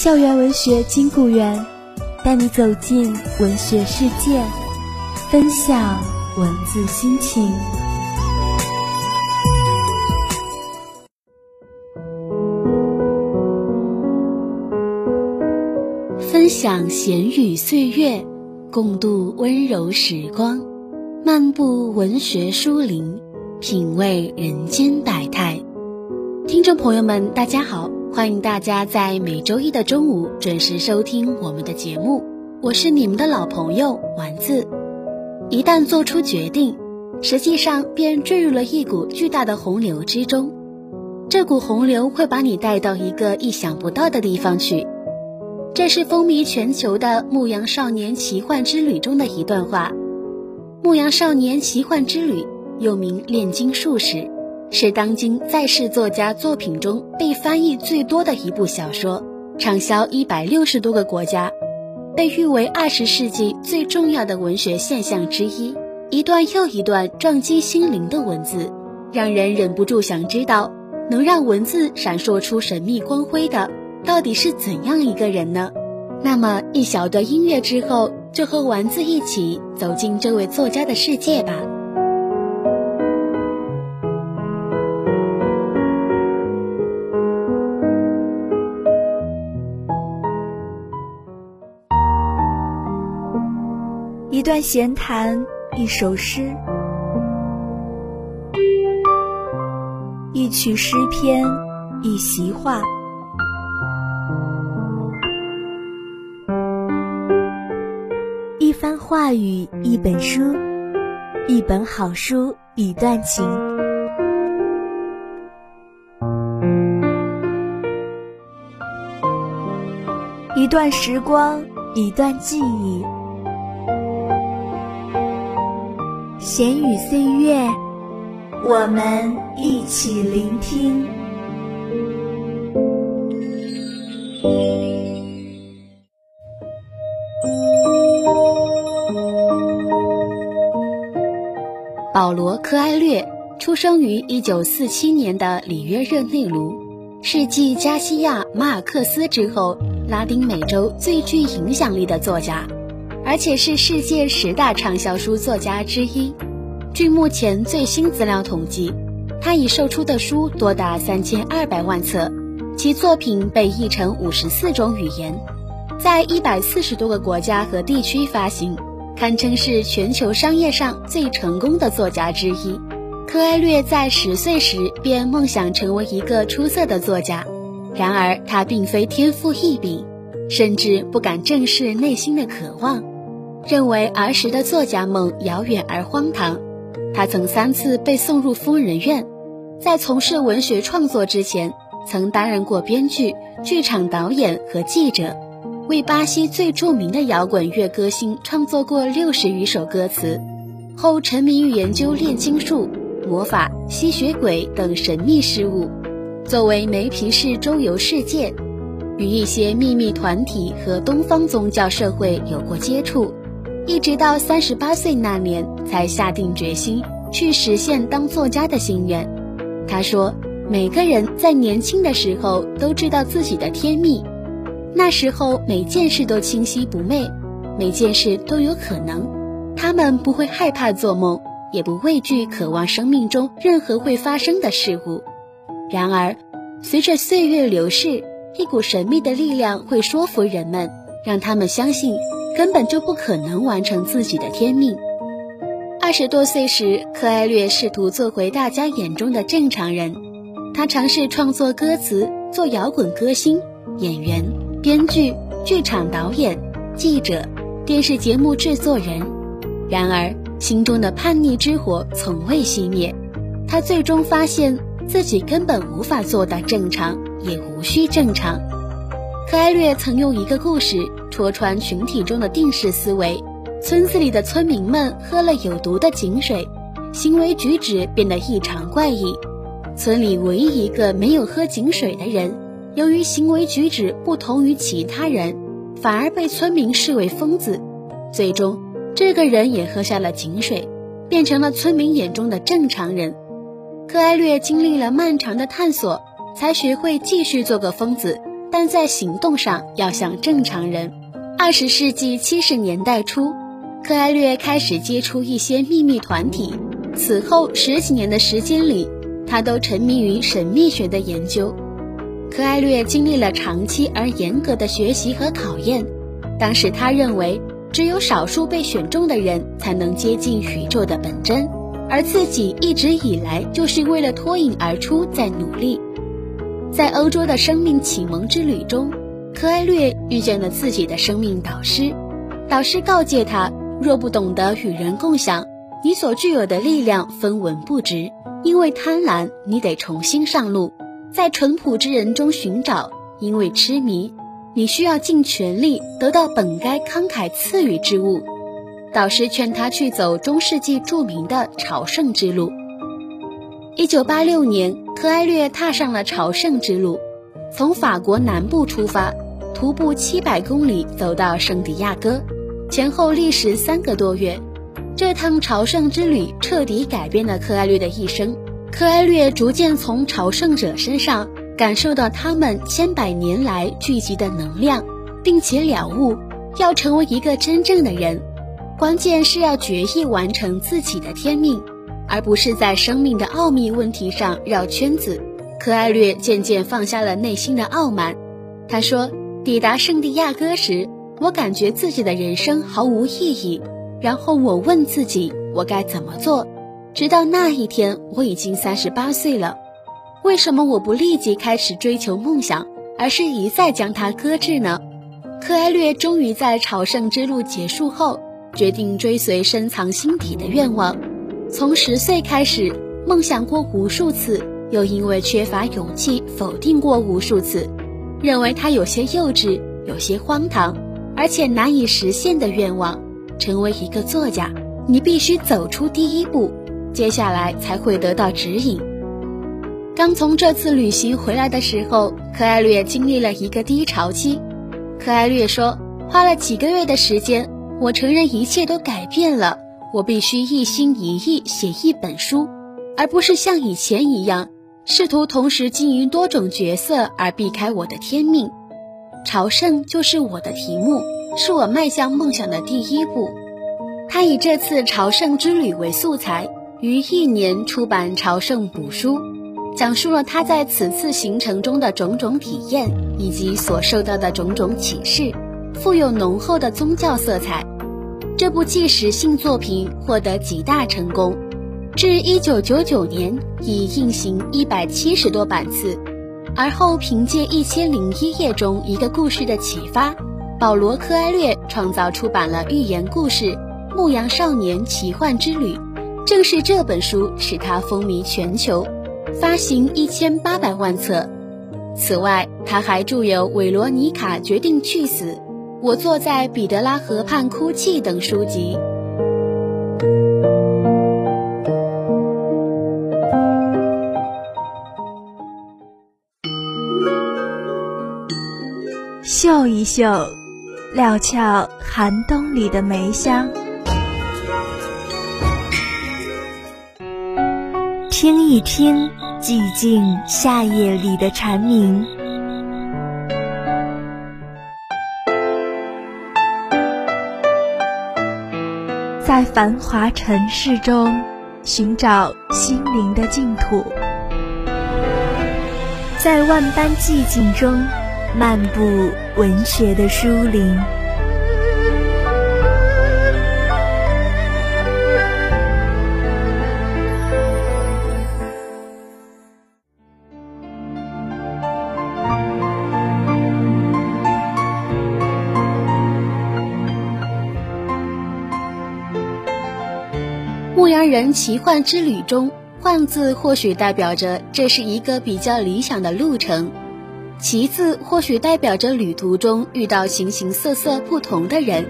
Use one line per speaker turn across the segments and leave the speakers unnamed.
校园文学金谷园，带你走进文学世界，分享文字心情。
分享闲语岁月，共度温柔时光，漫步文学书林，品味人间百态。听众朋友们，大家好。欢迎大家在每周一的中午准时收听我们的节目，我是你们的老朋友丸子。一旦做出决定，实际上便坠入了一股巨大的洪流之中。这股洪流会把你带到一个意想不到的地方去。这是风靡全球的《牧羊少年奇幻之旅》中的一段话。《牧羊少年奇幻之旅》又名《炼金术士》。是当今在世作家作品中被翻译最多的一部小说，畅销一百六十多个国家，被誉为二十世纪最重要的文学现象之一。一段又一段撞击心灵的文字，让人忍不住想知道，能让文字闪烁出神秘光辉的，到底是怎样一个人呢？那么，一小段音乐之后，就和丸子一起走进这位作家的世界吧。
一段闲谈，一首诗，一曲诗篇，一席话，一番话语，一本书，一本好书，一段情，一段时光，一段记忆。闲语岁月，我们一起聆听。
保罗·科埃略出生于一九四七年的里约热内卢，是继加西亚·马尔克斯之后，拉丁美洲最具影响力的作家。而且是世界十大畅销书作家之一。据目前最新资料统计，他已售出的书多达三千二百万册，其作品被译成五十四种语言，在一百四十多个国家和地区发行，堪称是全球商业上最成功的作家之一。科埃略在十岁时便梦想成为一个出色的作家，然而他并非天赋异禀，甚至不敢正视内心的渴望。认为儿时的作家梦遥远而荒唐，他曾三次被送入疯人院。在从事文学创作之前，曾担任过编剧、剧场导演和记者，为巴西最著名的摇滚乐歌星创作过六十余首歌词。后沉迷于研究炼金术、魔法、吸血鬼等神秘事物，作为梅皮士周游世界，与一些秘密团体和东方宗教社会有过接触。一直到三十八岁那年，才下定决心去实现当作家的心愿。他说：“每个人在年轻的时候都知道自己的天命，那时候每件事都清晰不昧，每件事都有可能。他们不会害怕做梦，也不畏惧渴望生命中任何会发生的事物。然而，随着岁月流逝，一股神秘的力量会说服人们，让他们相信根本就不可能完成自己的天命。二十多岁时，柯艾略试图做回大家眼中的正常人，他尝试创作歌词，做摇滚歌星、演员、编剧、剧场导演、记者、电视节目制作人。然而，心中的叛逆之火从未熄灭。他最终发现自己根本无法做到正常，也无需正常。柯艾略曾用一个故事戳穿群体中的定式思维：村子里的村民们喝了有毒的井水，行为举止变得异常怪异。村里唯一一个没有喝井水的人，由于行为举止不同于其他人，反而被村民视为疯子。最终，这个人也喝下了井水，变成了村民眼中的正常人。柯艾略经历了漫长的探索，才学会继续做个疯子，但在行动上要像正常人。二十世纪七十年代初，柯艾略开始接触一些秘密团体。此后十几年的时间里，他都沉迷于神秘学的研究。柯艾略经历了长期而严格的学习和考验。当时他认为，只有少数被选中的人才能接近宇宙的本真。而自己一直以来就是为了脱颖而出在努力。在欧洲的生命启蒙之旅中，柯艾略遇见了自己的生命导师。导师告诫他，若不懂得与人共享，你所具有的力量分文不值。因为贪婪，你得重新上路，在淳朴之人中寻找；因为痴迷，你需要尽全力得到本该慷慨赐予之物。导师劝他去走中世纪著名的朝圣之路。一九八六年，柯埃略踏上了朝圣之路，从法国南部出发，徒步七百公里走到圣地亚哥，前后历时三个多月。这趟朝圣之旅彻底改变了柯埃略的一生。柯埃略逐渐从朝圣者身上感受到他们千百年来聚集的能量，并且了悟，要成为一个真正的人。关键是要决意完成自己的天命，而不是在生命的奥秘问题上绕圈子。柯艾略渐渐放下了内心的傲慢。他说：“抵达圣地亚哥时，我感觉自己的人生毫无意义。然后我问自己，我该怎么做？直到那一天，我已经三十八岁了。为什么我不立即开始追求梦想，而是一再将它搁置呢？”柯艾略终于在朝圣之路结束后。决定追随深藏心底的愿望，从十岁开始梦想过无数次，又因为缺乏勇气否定过无数次，认为他有些幼稚，有些荒唐，而且难以实现的愿望。成为一个作家，你必须走出第一步，接下来才会得到指引。刚从这次旅行回来的时候，可艾略经历了一个低潮期。可艾略说，花了几个月的时间。我承认一切都改变了，我必须一心一意写一本书，而不是像以前一样试图同时经营多种角色而避开我的天命。朝圣就是我的题目，是我迈向梦想的第一步。他以这次朝圣之旅为素材，于一年出版《朝圣补书》，讲述了他在此次行程中的种种体验以及所受到的种种启示，富有浓厚的宗教色彩。这部纪实性作品获得极大成功，至1999年已印行170多版次。而后凭借《一千零一夜》中一个故事的启发，保罗·柯埃略创造出版了寓言故事《牧羊少年奇幻之旅》。正是这本书使他风靡全球，发行一千八百万册。此外，他还著有《韦罗妮卡决定去死》。我坐在彼得拉河畔哭泣等书籍。
嗅一嗅，料峭寒冬里的梅香；听一听，寂静夏夜里的蝉鸣。在繁华尘世中寻找心灵的净土，在万般寂静中漫步文学的书林。
牧羊人奇幻之旅中，“幻”字或许代表着这是一个比较理想的路程，“其次或许代表着旅途中遇到形形色色不同的人，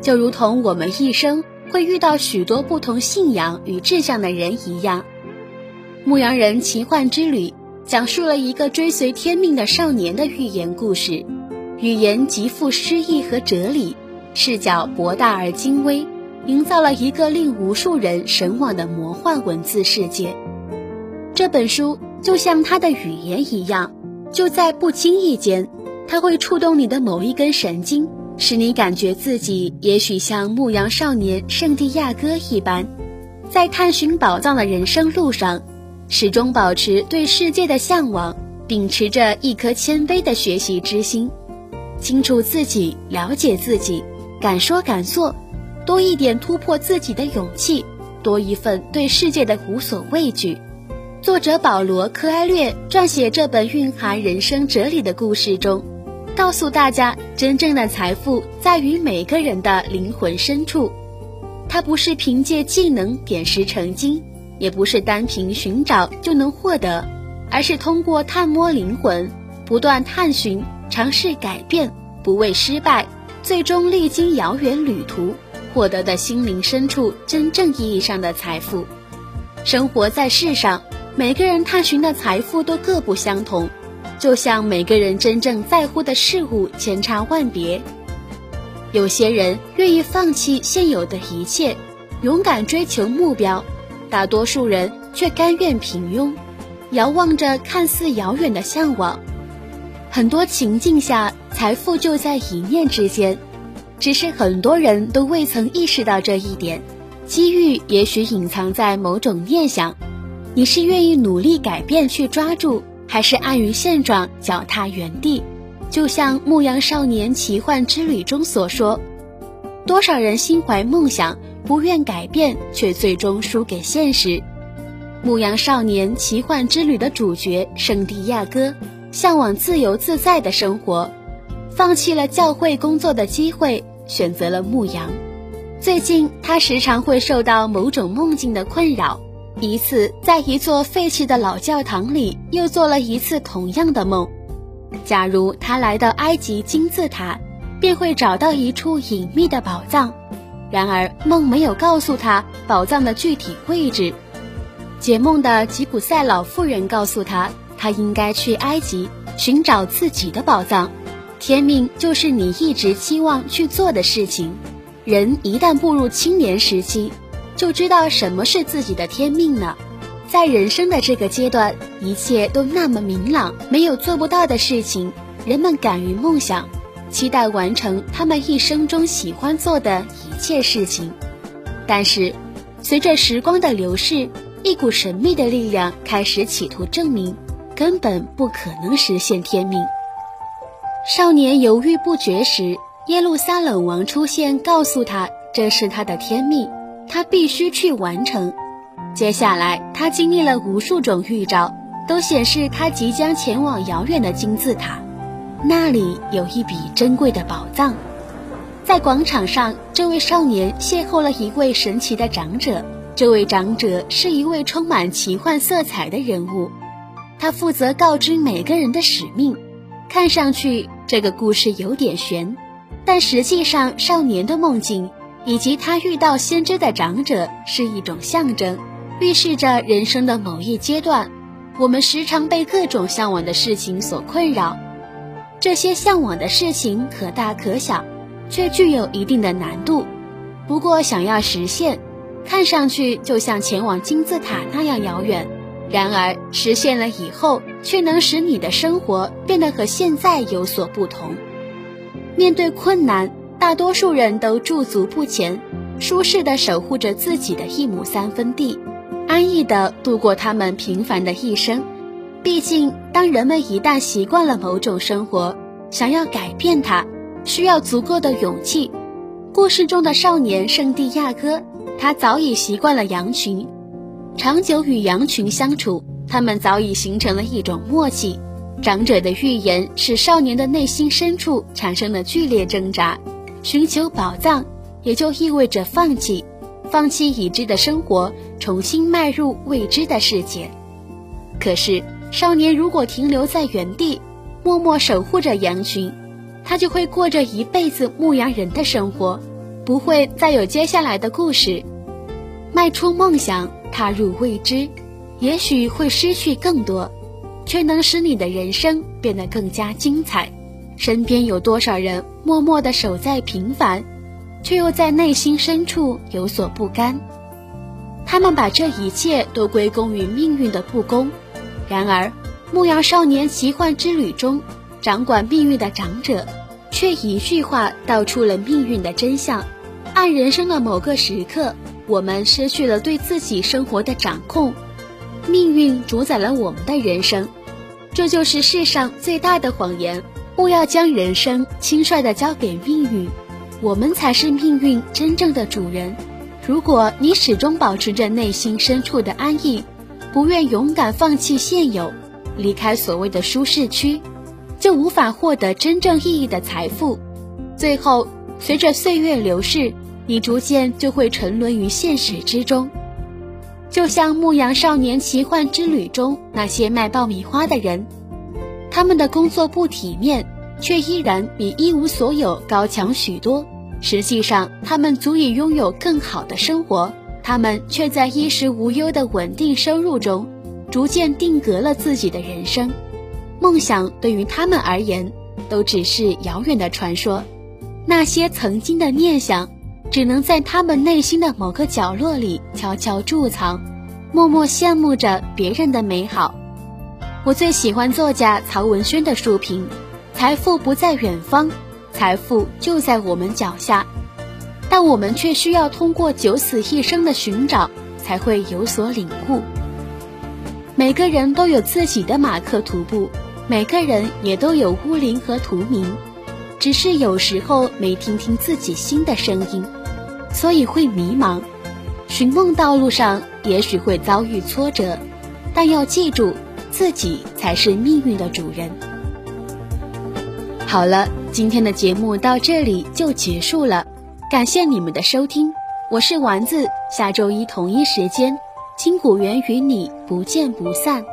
就如同我们一生会遇到许多不同信仰与志向的人一样。牧羊人奇幻之旅讲述了一个追随天命的少年的寓言故事，语言极富诗意和哲理，视角博大而精微。营造了一个令无数人神往的魔幻文字世界。这本书就像它的语言一样，就在不经意间，它会触动你的某一根神经，使你感觉自己也许像牧羊少年圣地亚哥一般，在探寻宝藏的人生路上，始终保持对世界的向往，秉持着一颗谦卑的学习之心，清楚自己，了解自己，敢说敢做。多一点突破自己的勇气，多一份对世界的无所畏惧。作者保罗·柯埃略撰写这本蕴含人生哲理的故事中，告诉大家，真正的财富在于每个人的灵魂深处。它不是凭借技能点石成金，也不是单凭寻找就能获得，而是通过探摸灵魂，不断探寻，尝试改变，不畏失败，最终历经遥远旅途。获得的心灵深处真正意义上的财富。生活在世上，每个人探寻的财富都各不相同，就像每个人真正在乎的事物千差万别。有些人愿意放弃现有的一切，勇敢追求目标；大多数人却甘愿平庸，遥望着看似遥远的向往。很多情境下，财富就在一念之间。只是很多人都未曾意识到这一点，机遇也许隐藏在某种念想。你是愿意努力改变去抓住，还是安于现状脚踏原地？就像《牧羊少年奇幻之旅》中所说，多少人心怀梦想，不愿改变，却最终输给现实。《牧羊少年奇幻之旅》的主角圣地亚哥，向往自由自在的生活，放弃了教会工作的机会。选择了牧羊。最近，他时常会受到某种梦境的困扰。一次，在一座废弃的老教堂里，又做了一次同样的梦。假如他来到埃及金字塔，便会找到一处隐秘的宝藏。然而，梦没有告诉他宝藏的具体位置。解梦的吉普赛老妇人告诉他，他应该去埃及寻找自己的宝藏。天命就是你一直期望去做的事情。人一旦步入青年时期，就知道什么是自己的天命了。在人生的这个阶段，一切都那么明朗，没有做不到的事情。人们敢于梦想，期待完成他们一生中喜欢做的一切事情。但是，随着时光的流逝，一股神秘的力量开始企图证明，根本不可能实现天命。少年犹豫不决时，耶路撒冷王出现，告诉他这是他的天命，他必须去完成。接下来，他经历了无数种预兆，都显示他即将前往遥远的金字塔，那里有一笔珍贵的宝藏。在广场上，这位少年邂逅了一位神奇的长者，这位长者是一位充满奇幻色彩的人物，他负责告知每个人的使命。看上去这个故事有点悬，但实际上少年的梦境以及他遇到先知的长者是一种象征，预示着人生的某一阶段。我们时常被各种向往的事情所困扰，这些向往的事情可大可小，却具有一定的难度。不过想要实现，看上去就像前往金字塔那样遥远。然而，实现了以后，却能使你的生活变得和现在有所不同。面对困难，大多数人都驻足不前，舒适地守护着自己的一亩三分地，安逸地度过他们平凡的一生。毕竟，当人们一旦习惯了某种生活，想要改变它，需要足够的勇气。故事中的少年圣地亚哥，他早已习惯了羊群，长久与羊群相处，他们早已形成了一种默契。长者的预言使少年的内心深处产生了剧烈挣扎。寻求宝藏，也就意味着放弃，放弃已知的生活，重新迈入未知的世界。可是，少年如果停留在原地，默默守护着羊群，他就会过着一辈子牧羊人的生活，不会再有接下来的故事。迈出梦想，踏入未知，也许会失去更多，却能使你的人生变得更加精彩。身边有多少人默默地守在平凡，却又在内心深处有所不甘？他们把这一切都归功于命运的不公。然而，《牧羊少年奇幻之旅》中，掌管命运的长者，却一句话道出了命运的真相：按人生的某个时刻，我们失去了对自己生活的掌控，命运主宰了我们的人生。这就是世上最大的谎言。不要将人生轻率地交给命运，我们才是命运真正的主人。如果你始终保持着内心深处的安逸，不愿勇敢放弃现有，离开所谓的舒适区，就无法获得真正意义的财富。最后，随着岁月流逝，你逐渐就会沉沦于现实之中。就像《牧羊少年奇幻之旅》中那些卖爆米花的人。他们的工作不体面，却依然比一无所有高强许多。实际上，他们足以拥有更好的生活，他们却在衣食无忧的稳定收入中，逐渐定格了自己的人生。梦想对于他们而言，都只是遥远的传说。那些曾经的念想，只能在他们内心的某个角落里悄悄贮藏，默默羡慕着别人的美好。我最喜欢作家曹文轩的书评：“财富不在远方，财富就在我们脚下，但我们却需要通过九死一生的寻找，才会有所领悟。”每个人都有自己的马克吐布，每个人也都有乌林和图名，只是有时候没听听自己心的声音，所以会迷茫。寻梦道路上也许会遭遇挫折，但要记住。自己才是命运的主人。好了，今天的节目到这里就结束了，感谢你们的收听，我是丸子，下周一同一时间，金谷园与你不见不散。